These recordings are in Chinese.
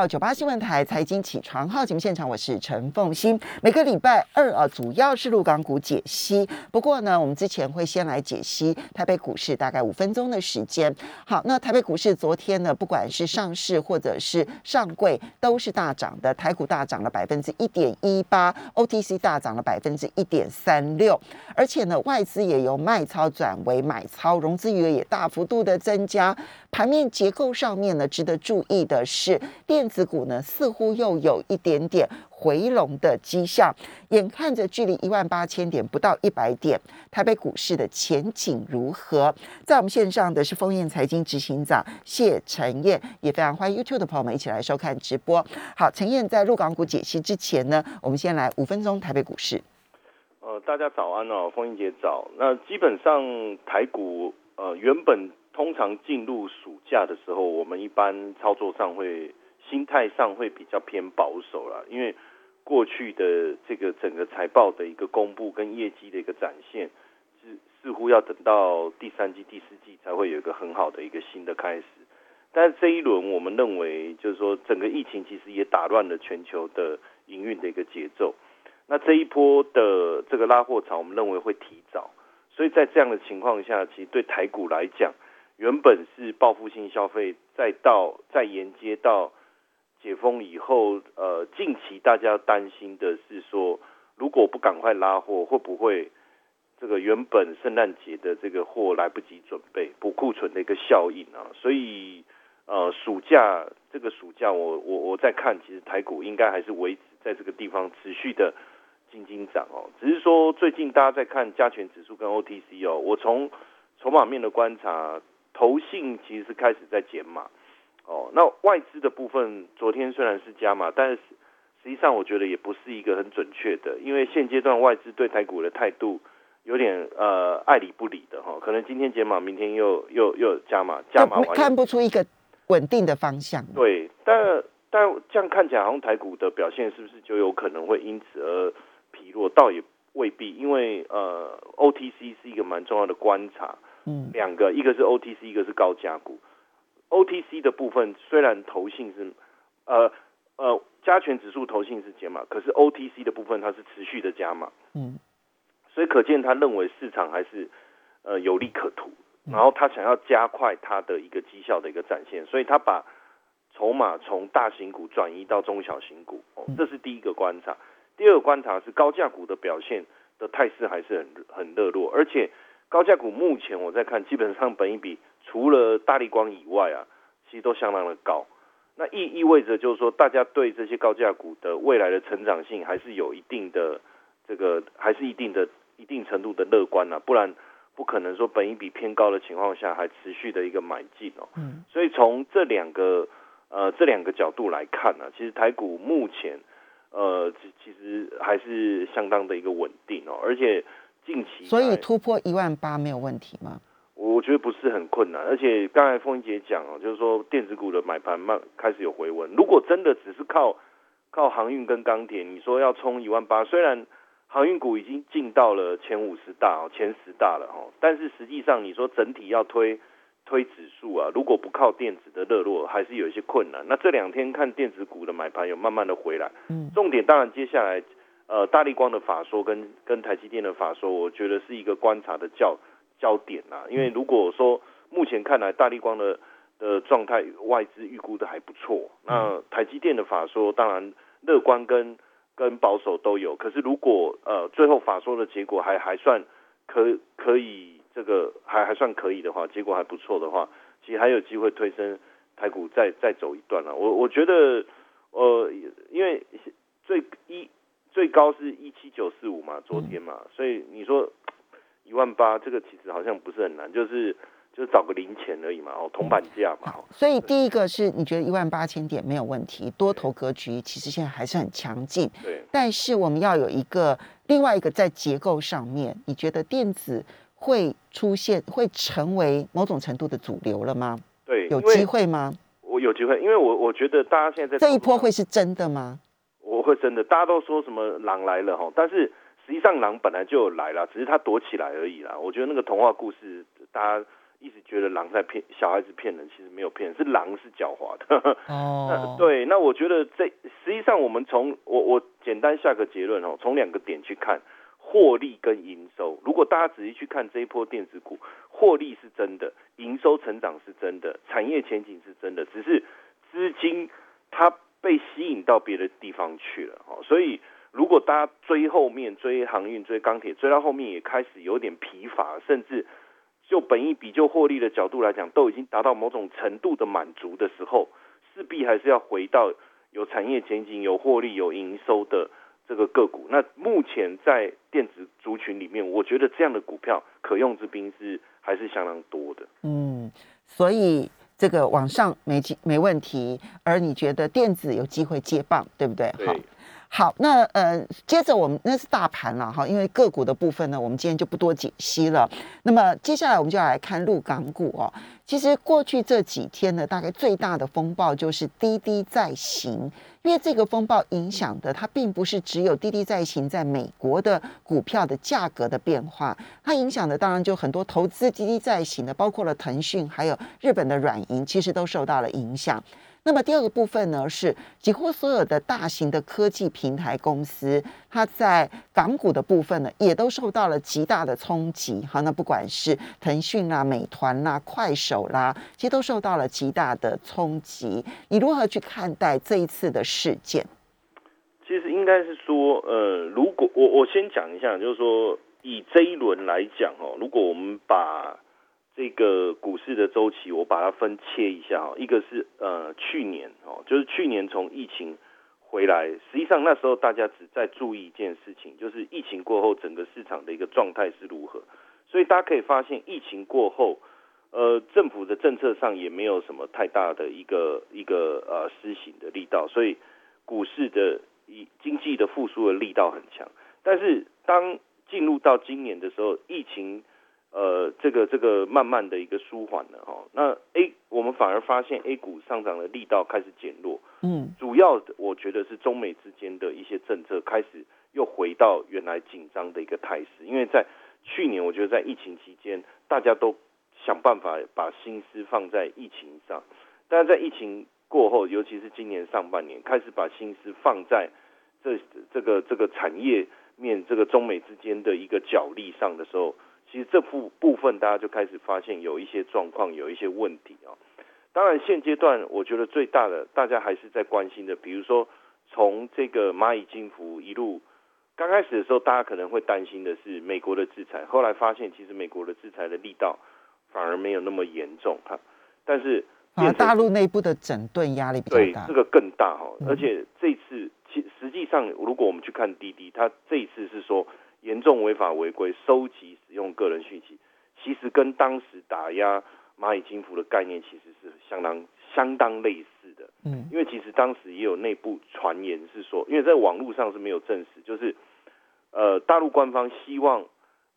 到九八新闻台财经起床号节目现场，我是陈凤欣。每个礼拜二啊，主要是陆港股解析。不过呢，我们之前会先来解析台北股市，大概五分钟的时间。好，那台北股市昨天呢，不管是上市或者是上柜，都是大涨的。台股大涨了百分之一点一八，OTC 大涨了百分之一点三六。而且呢，外资也由卖超转为买超，融资余额也大幅度的增加。盘面结构上面呢，值得注意的是电。子股呢，似乎又有一点点回笼的迹象，眼看着距离一万八千点不到一百点，台北股市的前景如何？在我们线上的是丰燕财经执行长谢晨燕，也非常欢迎 YouTube 的朋友们一起来收看直播。好，陈燕在入港股解析之前呢，我们先来五分钟台北股市。呃，大家早安哦，丰燕姐早。那基本上台股呃，原本通常进入暑假的时候，我们一般操作上会。心态上会比较偏保守了，因为过去的这个整个财报的一个公布跟业绩的一个展现，是似乎要等到第三季、第四季才会有一个很好的一个新的开始。但是这一轮，我们认为就是说，整个疫情其实也打乱了全球的营运的一个节奏。那这一波的这个拉货潮，我们认为会提早，所以在这样的情况下，其实对台股来讲，原本是报复性消费，再到再沿接到。解封以后，呃，近期大家担心的是说，如果不赶快拉货，会不会这个原本圣诞节的这个货来不及准备，补库存的一个效应啊？所以，呃，暑假这个暑假，我我我在看，其实台股应该还是维持在这个地方持续的金金涨哦。只是说最近大家在看加权指数跟 OTC 哦，我从筹码面的观察，投信其实是开始在减码。哦，那外资的部分，昨天虽然是加码，但是实际上我觉得也不是一个很准确的，因为现阶段外资对台股的态度有点呃爱理不理的哈，可能今天减码，明天又又又加码，加码看不出一个稳定的方向。对，但但这样看起来，好像台股的表现是不是就有可能会因此而疲弱？倒也未必，因为呃，OTC 是一个蛮重要的观察，嗯，两个，一个是 OTC，一个是高价股。OTC 的部分虽然投信是，呃呃加权指数投信是减码，可是 OTC 的部分它是持续的加码，嗯，所以可见他认为市场还是呃有利可图，然后他想要加快他的一个绩效的一个展现，所以他把筹码从大型股转移到中小型股，哦，这是第一个观察。第二个观察是高价股的表现的态势还是很很热络，而且高价股目前我在看，基本上本一比。除了大力光以外啊，其实都相当的高。那意意味着就是说，大家对这些高价股的未来的成长性还是有一定的这个，还是一定的一定程度的乐观啊，不然不可能说本一比偏高的情况下还持续的一个买进哦。嗯。所以从这两个呃这两个角度来看呢，其实台股目前呃其实还是相当的一个稳定哦，而且近期所以突破一万八没有问题吗？我觉得不是很困难，而且刚才凤英姐讲哦，就是说电子股的买盘慢开始有回温。如果真的只是靠靠航运跟钢铁，你说要冲一万八，虽然航运股已经进到了前五十大哦，前十大了哦，但是实际上你说整体要推推指数啊，如果不靠电子的热络，还是有一些困难。那这两天看电子股的买盘有慢慢的回来，嗯，重点当然接下来呃大力光的法说跟跟台积电的法说，我觉得是一个观察的焦。焦点啊，因为如果说目前看来大力光的的状态，外资预估的还不错。那台积电的法说当然乐观跟跟保守都有，可是如果呃最后法说的结果还还算可可以，这个还还算可以的话，结果还不错的话，其实还有机会推升台股再再走一段了。我我觉得呃，因为最一最高是一七九四五嘛，昨天嘛，所以你说。一万八，这个其实好像不是很难，就是就是找个零钱而已嘛，哦，铜板价嘛。所以第一个是你觉得一万八千点没有问题，多头格局其实现在还是很强劲。对。但是我们要有一个另外一个在结构上面，你觉得电子会出现会成为某种程度的主流了吗？对，有机会吗？我有机会，因为我我觉得大家现在这一波会是真的吗？真的，大家都说什么狼来了哈，但是。实际上狼本来就有来了，只是它躲起来而已啦。我觉得那个童话故事，大家一直觉得狼在骗小孩子骗人，其实没有骗人，是狼是狡猾的。哦，对，那我觉得这实际上我们从我我简单下个结论哦，从两个点去看获利跟营收。如果大家仔细去看这一波电子股，获利是真的，营收成长是真的，产业前景是真的，只是资金它被吸引到别的地方去了哦，所以。如果大家追后面追航运追钢铁追到后面也开始有点疲乏，甚至就本一比就获利的角度来讲，都已经达到某种程度的满足的时候，势必还是要回到有产业前景、有获利、有营收的这个个股。那目前在电子族群里面，我觉得这样的股票可用之兵是还是相当多的。嗯，所以这个网上没没问题，而你觉得电子有机会接棒，对不对？好。好，那呃，接着我们那是大盘了哈，因为个股的部分呢，我们今天就不多解析了。那么接下来我们就要来看陆港股哦。其实过去这几天呢，大概最大的风暴就是滴滴在行，因为这个风暴影响的它并不是只有滴滴在行在美国的股票的价格的变化，它影响的当然就很多投资滴滴在行的，包括了腾讯还有日本的软银，其实都受到了影响。那么第二个部分呢，是几乎所有的大型的科技平台公司，它在港股的部分呢，也都受到了极大的冲击。哈，那不管是腾讯啦、美团啦、快手啦，其实都受到了极大的冲击。你如何去看待这一次的事件？其实应该是说，呃，如果我我先讲一下，就是说以这一轮来讲哦，如果我们把这个股市的周期，我把它分切一下哈，一个是呃去年哦，就是去年从疫情回来，实际上那时候大家只在注意一件事情，就是疫情过后整个市场的一个状态是如何。所以大家可以发现，疫情过后，呃，政府的政策上也没有什么太大的一个一个呃施行的力道，所以股市的以经济的复苏的力道很强。但是当进入到今年的时候，疫情呃，这个这个慢慢的一个舒缓了哈，那 A 我们反而发现 A 股上涨的力道开始减弱，嗯，主要我觉得是中美之间的一些政策开始又回到原来紧张的一个态势，因为在去年我觉得在疫情期间大家都想办法把心思放在疫情上，但是在疫情过后，尤其是今年上半年开始把心思放在这这个这个产业面这个中美之间的一个角力上的时候。其实这部部分大家就开始发现有一些状况，有一些问题啊。当然现阶段我觉得最大的大家还是在关心的，比如说从这个蚂蚁金服一路刚开始的时候，大家可能会担心的是美国的制裁，后来发现其实美国的制裁的力道反而没有那么严重哈。但是啊，大陆内部的整顿压力比较大，这个更大哈。而且这次其实际上如果我们去看滴滴，它这一次是说。严重违法违规收集使用个人讯息，其实跟当时打压蚂蚁金服的概念其实是相当相当类似的。嗯，因为其实当时也有内部传言是说，因为在网络上是没有证实，就是呃大陆官方希望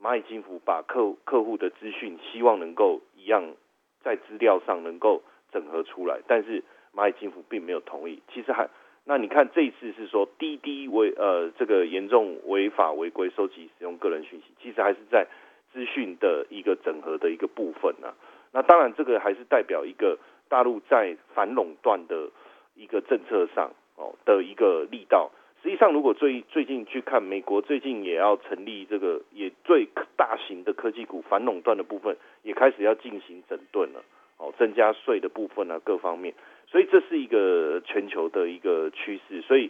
蚂蚁金服把客客户的资讯希望能够一样在资料上能够整合出来，但是蚂蚁金服并没有同意。其实还。那你看这一次是说滴滴违呃这个严重违法违规收集使用个人讯息，其实还是在资讯的一个整合的一个部分呢。那当然这个还是代表一个大陆在反垄断的一个政策上哦的一个力道。实际上如果最最近去看美国最近也要成立这个也最大型的科技股反垄断的部分也开始要进行整顿了哦增加税的部分啊各方面。所以这是一个全球的一个趋势，所以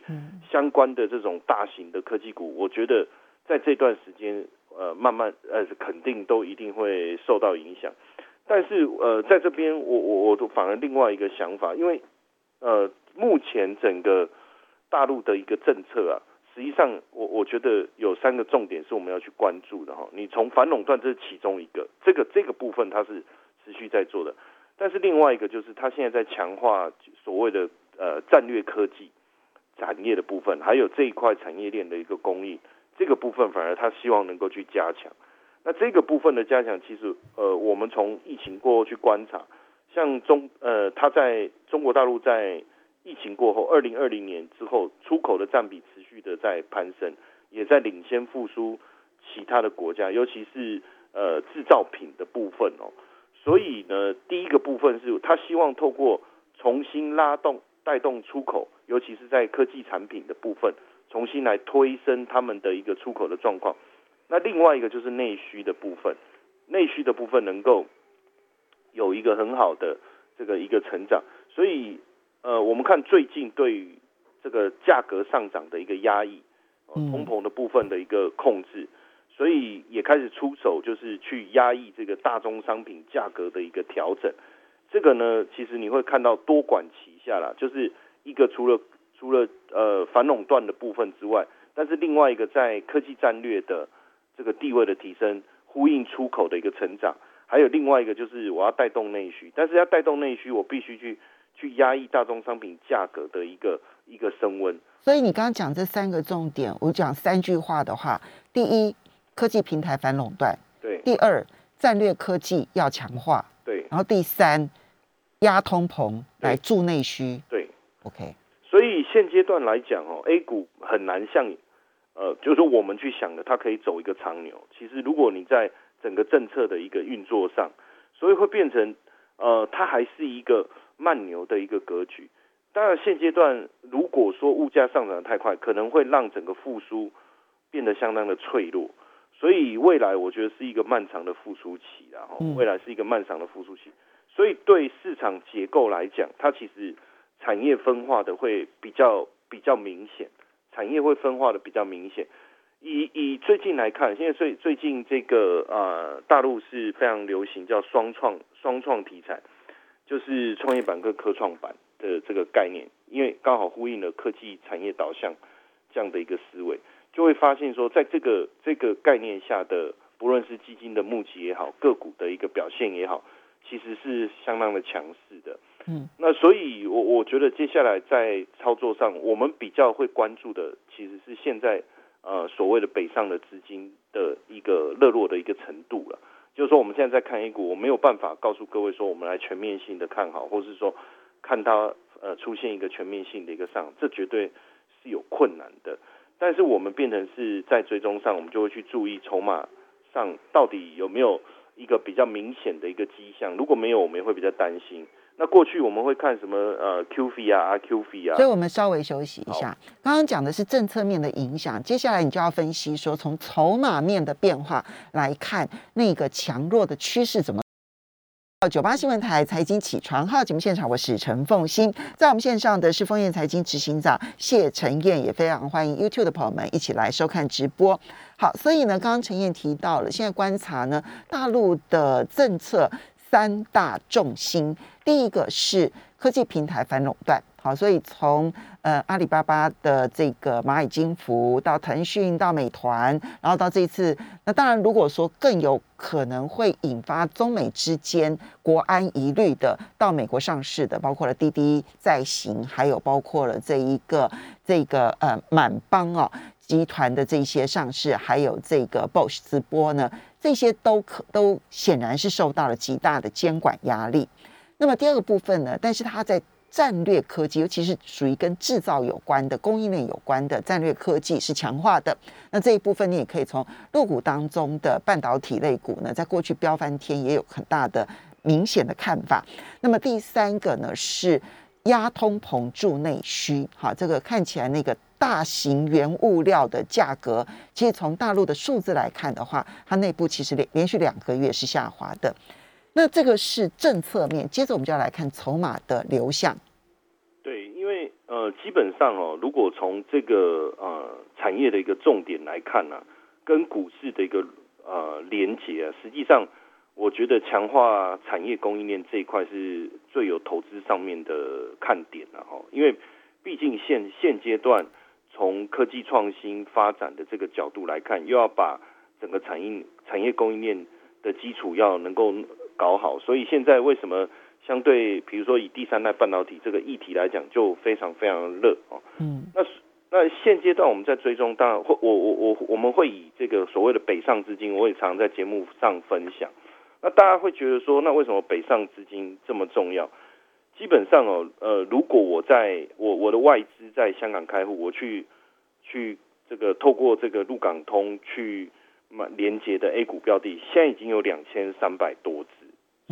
相关的这种大型的科技股，我觉得在这段时间，呃，慢慢呃，肯定都一定会受到影响。但是呃，在这边，我我我反而另外一个想法，因为呃，目前整个大陆的一个政策啊，实际上我我觉得有三个重点是我们要去关注的哈。你从反垄断这是其中一个，这个这个部分它是持续在做的。但是另外一个就是，他现在在强化所谓的呃战略科技产业的部分，还有这一块产业链的一个供应，这个部分反而他希望能够去加强。那这个部分的加强，其实呃，我们从疫情过后去观察，像中呃，他在中国大陆在疫情过后，二零二零年之后，出口的占比持续的在攀升，也在领先复苏其他的国家，尤其是呃制造品的部分哦。所以呢，第一个部分是他希望透过重新拉动、带动出口，尤其是在科技产品的部分，重新来推升他们的一个出口的状况。那另外一个就是内需的部分，内需的部分能够有一个很好的这个一个成长。所以，呃，我们看最近对于这个价格上涨的一个压抑，通膨的部分的一个控制。所以也开始出手，就是去压抑这个大宗商品价格的一个调整。这个呢，其实你会看到多管齐下啦，就是一个除了除了呃反垄断的部分之外，但是另外一个在科技战略的这个地位的提升，呼应出口的一个成长，还有另外一个就是我要带动内需，但是要带动内需，我必须去去压抑大宗商品价格的一个一个升温。所以你刚刚讲这三个重点，我讲三句话的话，第一。科技平台反垄断，对。第二，战略科技要强化，对。然后第三，压通膨来助内需，对。OK。所以现阶段来讲哦，A 股很难像，呃，就是说我们去想的，它可以走一个长牛。其实如果你在整个政策的一个运作上，所以会变成，呃，它还是一个慢牛的一个格局。当然现阶段如果说物价上涨太快，可能会让整个复苏变得相当的脆弱。所以未来我觉得是一个漫长的复苏期，然后未来是一个漫长的复苏期。所以对市场结构来讲，它其实产业分化的会比较比较明显，产业会分化的比较明显。以以最近来看，现在最最近这个呃大陆是非常流行叫双创双创题材，就是创业板跟科创板的这个概念，因为刚好呼应了科技产业导向这样的一个思维。就会发现说，在这个这个概念下的，不论是基金的募集也好，个股的一个表现也好，其实是相当的强势的。嗯，那所以，我我觉得接下来在操作上，我们比较会关注的，其实是现在呃所谓的北上的资金的一个热络的一个程度了。就是说，我们现在在看 A 股，我没有办法告诉各位说，我们来全面性的看好，或是说看它呃出现一个全面性的一个上，这绝对是有困难的。但是我们变成是在追踪上，我们就会去注意筹码上到底有没有一个比较明显的一个迹象。如果没有，我们也会比较担心。那过去我们会看什么？呃，QF 啊，RQF 啊。所以我们稍微休息一下。刚刚讲的是政策面的影响，接下来你就要分析说，从筹码面的变化来看，那个强弱的趋势怎么。九八新闻台财经起床号节目现场，我是陈凤欣，在我们线上的是丰燕财经执行长谢晨燕，也非常欢迎 YouTube 的朋友们一起来收看直播。好，所以呢，刚刚陈燕提到了，现在观察呢，大陆的政策三大重心，第一个是科技平台反垄断。好，所以从呃阿里巴巴的这个蚂蚁金服到腾讯到美团，然后到这一次，那当然如果说更有可能会引发中美之间国安疑虑的，到美国上市的，包括了滴滴在行，还有包括了这一个这个呃满帮哦集团的这些上市，还有这个 Bosch 直播呢，这些都可都显然是受到了极大的监管压力。那么第二个部分呢，但是它在战略科技，尤其是属于跟制造有关的、供应链有关的战略科技是强化的。那这一部分你也可以从入股当中的半导体类股呢，在过去飙翻天，也有很大的明显的看法。那么第三个呢是压通膨助内需，哈，这个看起来那个大型原物料的价格，其实从大陆的数字来看的话，它内部其实连连续两个月是下滑的。那这个是政策面，接着我们就要来看筹码的流向。对，因为呃，基本上哦，如果从这个呃产业的一个重点来看呢，跟股市的一个呃连接啊，实际上我觉得强化产业供应链这一块是最有投资上面的看点了哈。因为毕竟现现阶段从科技创新发展的这个角度来看，又要把整个产业产业供应链的基础要能够。搞好，所以现在为什么相对，比如说以第三代半导体这个议题来讲，就非常非常热哦。嗯，那那现阶段我们在追踪，当然会我我我我们会以这个所谓的北上资金，我也常在节目上分享。那大家会觉得说，那为什么北上资金这么重要？基本上哦，呃，如果我在我我的外资在香港开户，我去去这个透过这个陆港通去。连接的 A 股标的，现在已经有两千三百多只，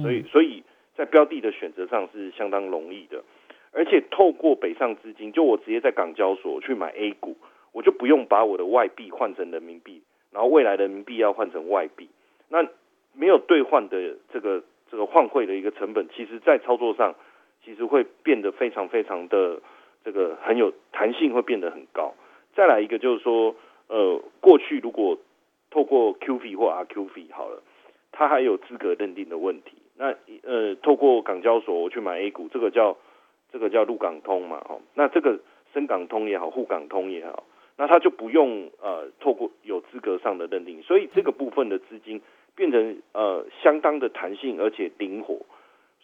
所以所以在标的的选择上是相当容易的，而且透过北上资金，就我直接在港交所去买 A 股，我就不用把我的外币换成人民币，然后未来的人民币要换成外币，那没有兑换的这个这个换汇的一个成本，其实在操作上其实会变得非常非常的这个很有弹性，会变得很高。再来一个就是说，呃，过去如果透过 QF 或 RQF 好了，它还有资格认定的问题。那呃，透过港交所我去买 A 股，这个叫这个叫陆港通嘛，哦，那这个深港通也好，沪港通也好，那它就不用呃透过有资格上的认定，所以这个部分的资金变成呃相当的弹性而且灵活，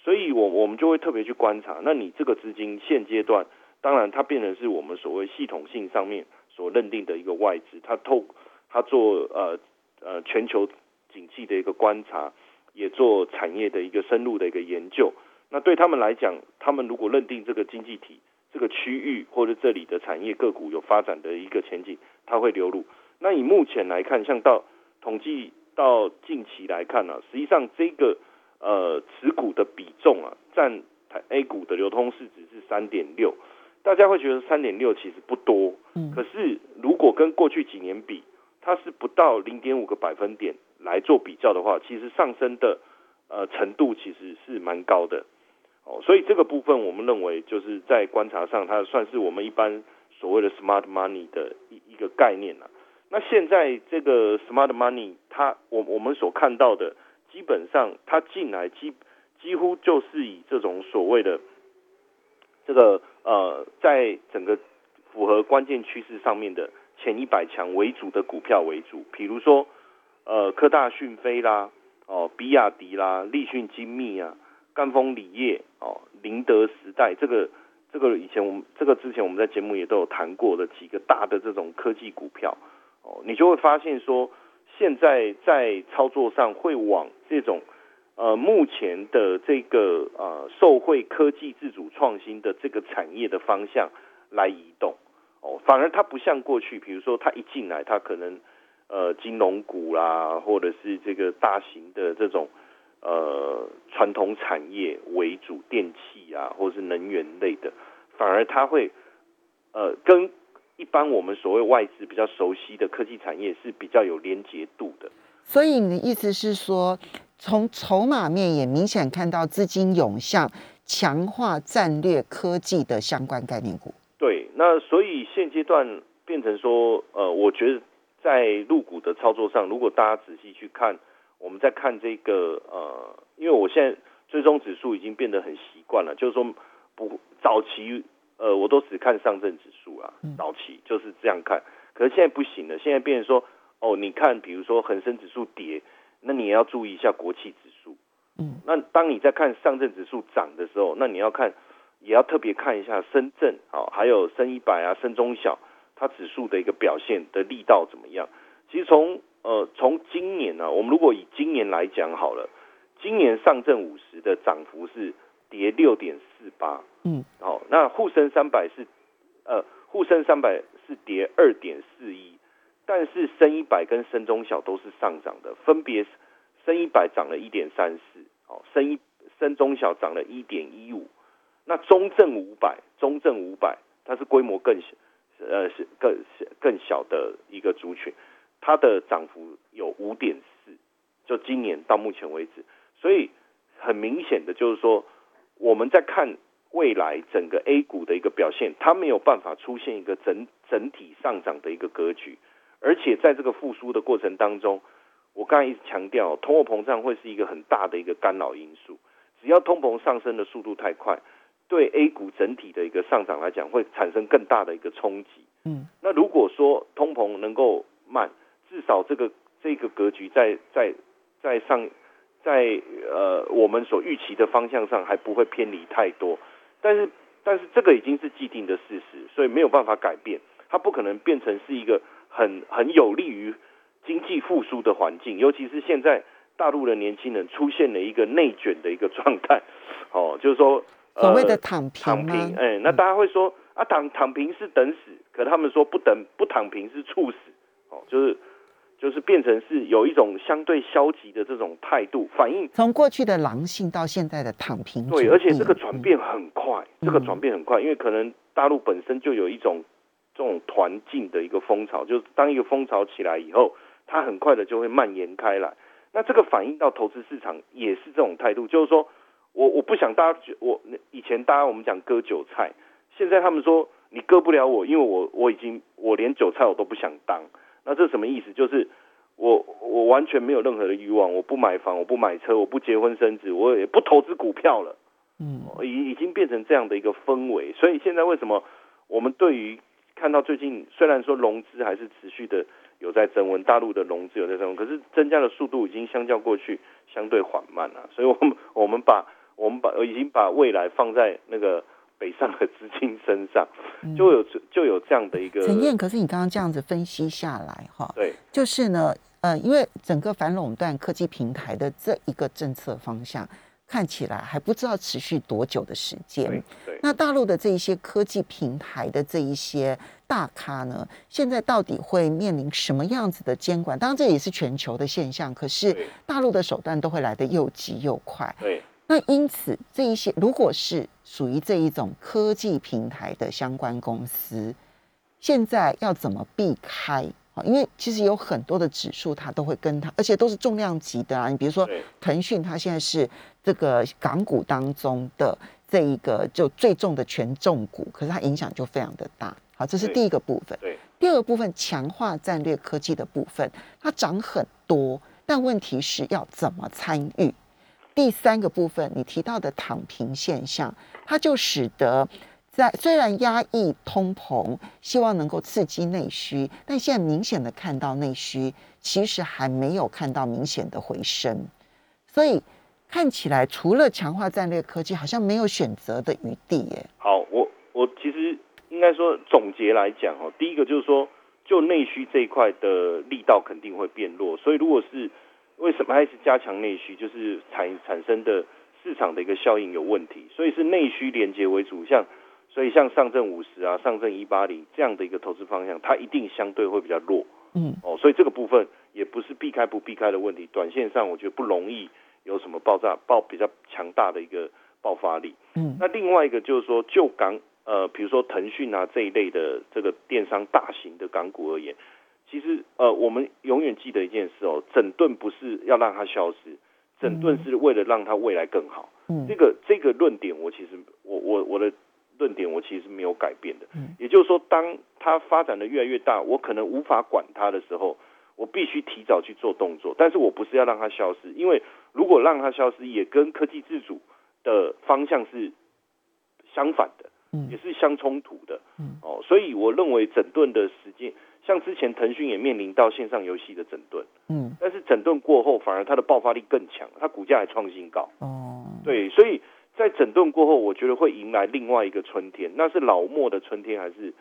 所以我我们就会特别去观察，那你这个资金现阶段，当然它变成是我们所谓系统性上面所认定的一个外资，它透。它做呃呃全球景气的一个观察，也做产业的一个深入的一个研究。那对他们来讲，他们如果认定这个经济体、这个区域或者这里的产业个股有发展的一个前景，它会流入。那以目前来看，像到统计到近期来看呢，实际上这个呃持股的比重啊，占台 A 股的流通市值是三点六。大家会觉得三点六其实不多，嗯，可是如果跟过去几年比，它是不到零点五个百分点来做比较的话，其实上升的呃程度其实是蛮高的哦，所以这个部分我们认为就是在观察上，它算是我们一般所谓的 smart money 的一一个概念了。那现在这个 smart money，它我我们所看到的，基本上它进来几几乎就是以这种所谓的这个呃，在整个符合关键趋势上面的。前一百强为主的股票为主，比如说，呃，科大讯飞啦，哦，比亚迪啦，立讯精密啊，赣锋锂业，哦，宁德时代，这个这个以前我们这个之前我们在节目也都有谈过的几个大的这种科技股票，哦，你就会发现说，现在在操作上会往这种呃目前的这个呃受惠科技自主创新的这个产业的方向来移动。哦，反而它不像过去，比如说它一进来，它可能呃金融股啦，或者是这个大型的这种呃传统产业为主，电器啊，或者是能源类的，反而它会呃跟一般我们所谓外资比较熟悉的科技产业是比较有连结度的。所以你的意思是说，从筹码面也明显看到资金涌向强化战略科技的相关概念股。对，那所以现阶段变成说，呃，我觉得在入股的操作上，如果大家仔细去看，我们在看这个，呃，因为我现在追踪指数已经变得很习惯了，就是说不早期，呃，我都只看上证指数啊，早期就是这样看，可是现在不行了，现在变成说，哦，你看，比如说恒生指数跌，那你也要注意一下国企指数，嗯，那当你在看上证指数涨的时候，那你要看。也要特别看一下深圳，啊，还有深一百啊、深中小，它指数的一个表现的力道怎么样？其实从呃从今年呢，我们如果以今年来讲好了，今年上证五十的涨幅是跌六点四八，嗯，好，那沪深三百是呃沪深三百是跌二点四一，但是深一百跟深中小都是上涨的，分别深一百涨了一点三四，哦，深一深中小涨了一点一五。那中证五百，中证五百，它是规模更小，呃，是更更小的一个族群，它的涨幅有五点四，就今年到目前为止，所以很明显的就是说，我们在看未来整个 A 股的一个表现，它没有办法出现一个整整体上涨的一个格局，而且在这个复苏的过程当中，我刚才一直强调，通货膨胀会是一个很大的一个干扰因素，只要通膨上升的速度太快。对 A 股整体的一个上涨来讲，会产生更大的一个冲击。嗯，那如果说通膨能够慢，至少这个这个格局在在在上，在呃我们所预期的方向上还不会偏离太多。但是但是这个已经是既定的事实，所以没有办法改变。它不可能变成是一个很很有利于经济复苏的环境，尤其是现在大陆的年轻人出现了一个内卷的一个状态。哦，就是说。所谓的躺平躺平，哎，那大家会说啊，躺躺平是等死，可他们说不等不躺平是猝死，哦，就是就是变成是有一种相对消极的这种态度反应。从过去的狼性到现在的躺平，对，而且这个转变很快，这个转变很快，因为可能大陆本身就有一种这种团进的一个风潮，就是当一个风潮起来以后，它很快的就会蔓延开来。那这个反映到投资市场也是这种态度，就是说我我不想大家我以前大家我们讲割韭菜，现在他们说你割不了我，因为我我已经我连韭菜我都不想当。那这什么意思？就是我我完全没有任何的欲望，我不买房，我不买车，我不结婚生子，我也不投资股票了。嗯，已已经变成这样的一个氛围。所以现在为什么我们对于看到最近虽然说融资还是持续的有在增温，大陆的融资有在增温，可是增加的速度已经相较过去相对缓慢了。所以我们我们把我们把已经把未来放在那个。北上的资金身上就有就有这样的一个陈燕，可是你刚刚这样子分析下来，哈，对，就是呢，呃，因为整个反垄断科技平台的这一个政策方向看起来还不知道持续多久的时间，对，那大陆的这一些科技平台的这一些大咖呢，现在到底会面临什么样子的监管？当然这也是全球的现象，可是大陆的手段都会来得又急又快，对。那因此，这一些如果是属于这一种科技平台的相关公司，现在要怎么避开啊？因为其实有很多的指数，它都会跟它，而且都是重量级的啊。你比如说腾讯，它现在是这个港股当中的这一个就最重的权重股，可是它影响就非常的大。好，这是第一个部分。对，第二个部分强化战略科技的部分，它涨很多，但问题是要怎么参与？第三个部分，你提到的躺平现象，它就使得在虽然压抑通膨，希望能够刺激内需，但现在明显的看到内需其实还没有看到明显的回升，所以看起来除了强化战略科技，好像没有选择的余地耶。好，我我其实应该说总结来讲哦，第一个就是说，就内需这一块的力道肯定会变弱，所以如果是为什么还是加强内需？就是产产生的市场的一个效应有问题，所以是内需连接为主。像所以像上证五十啊、上证一八零这样的一个投资方向，它一定相对会比较弱。嗯，哦，所以这个部分也不是避开不避开的问题。短线上我觉得不容易有什么爆炸爆比较强大的一个爆发力。嗯，那另外一个就是说，就港呃，比如说腾讯啊这一类的这个电商大型的港股而言。其实，呃，我们永远记得一件事哦，整顿不是要让它消失，整顿是为了让它未来更好。嗯，这个这个论点，我其实我我我的论点，我其实没有改变的。嗯，也就是说，当它发展的越来越大，我可能无法管它的时候，我必须提早去做动作。但是我不是要让它消失，因为如果让它消失，也跟科技自主的方向是相反的，嗯，也是相冲突的。嗯，哦，所以我认为整顿的时间。像之前腾讯也面临到线上游戏的整顿，嗯，但是整顿过后反而它的爆发力更强，它股价还创新高。哦，对，所以在整顿过后，我觉得会迎来另外一个春天，那是老莫的春天还是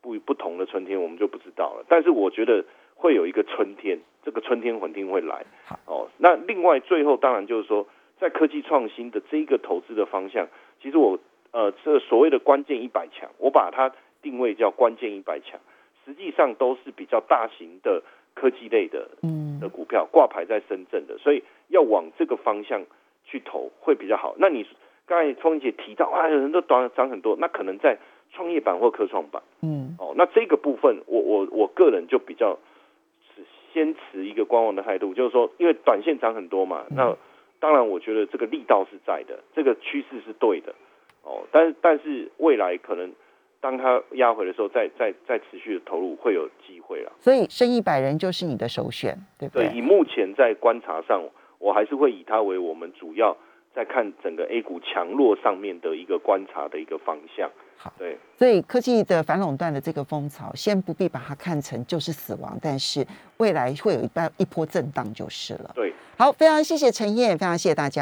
不不同的春天，我们就不知道了。但是我觉得会有一个春天，这个春天肯定会来。好，哦，那另外最后当然就是说，在科技创新的这一个投资的方向，其实我呃这所谓的关键一百强，我把它定位叫关键一百强。实际上都是比较大型的科技类的，嗯，的股票挂牌在深圳的，所以要往这个方向去投会比较好。那你刚才聪姐提到啊，有人都短涨很多，那可能在创业板或科创板，嗯，哦，那这个部分我我我个人就比较是先持一个观望的态度，就是说，因为短线涨很多嘛，那当然我觉得这个力道是在的，这个趋势是对的，哦，但但是未来可能。当它压回的时候，再再再持续的投入会有机会了。所以，生一百人就是你的首选，对不对？对，以目前在观察上，我还是会以它为我们主要在看整个 A 股强弱上面的一个观察的一个方向。好，对。所以，科技的反垄断的这个风潮，先不必把它看成就是死亡，但是未来会有一半一波震荡就是了。对，好，非常谢谢陈燕，非常谢谢大家。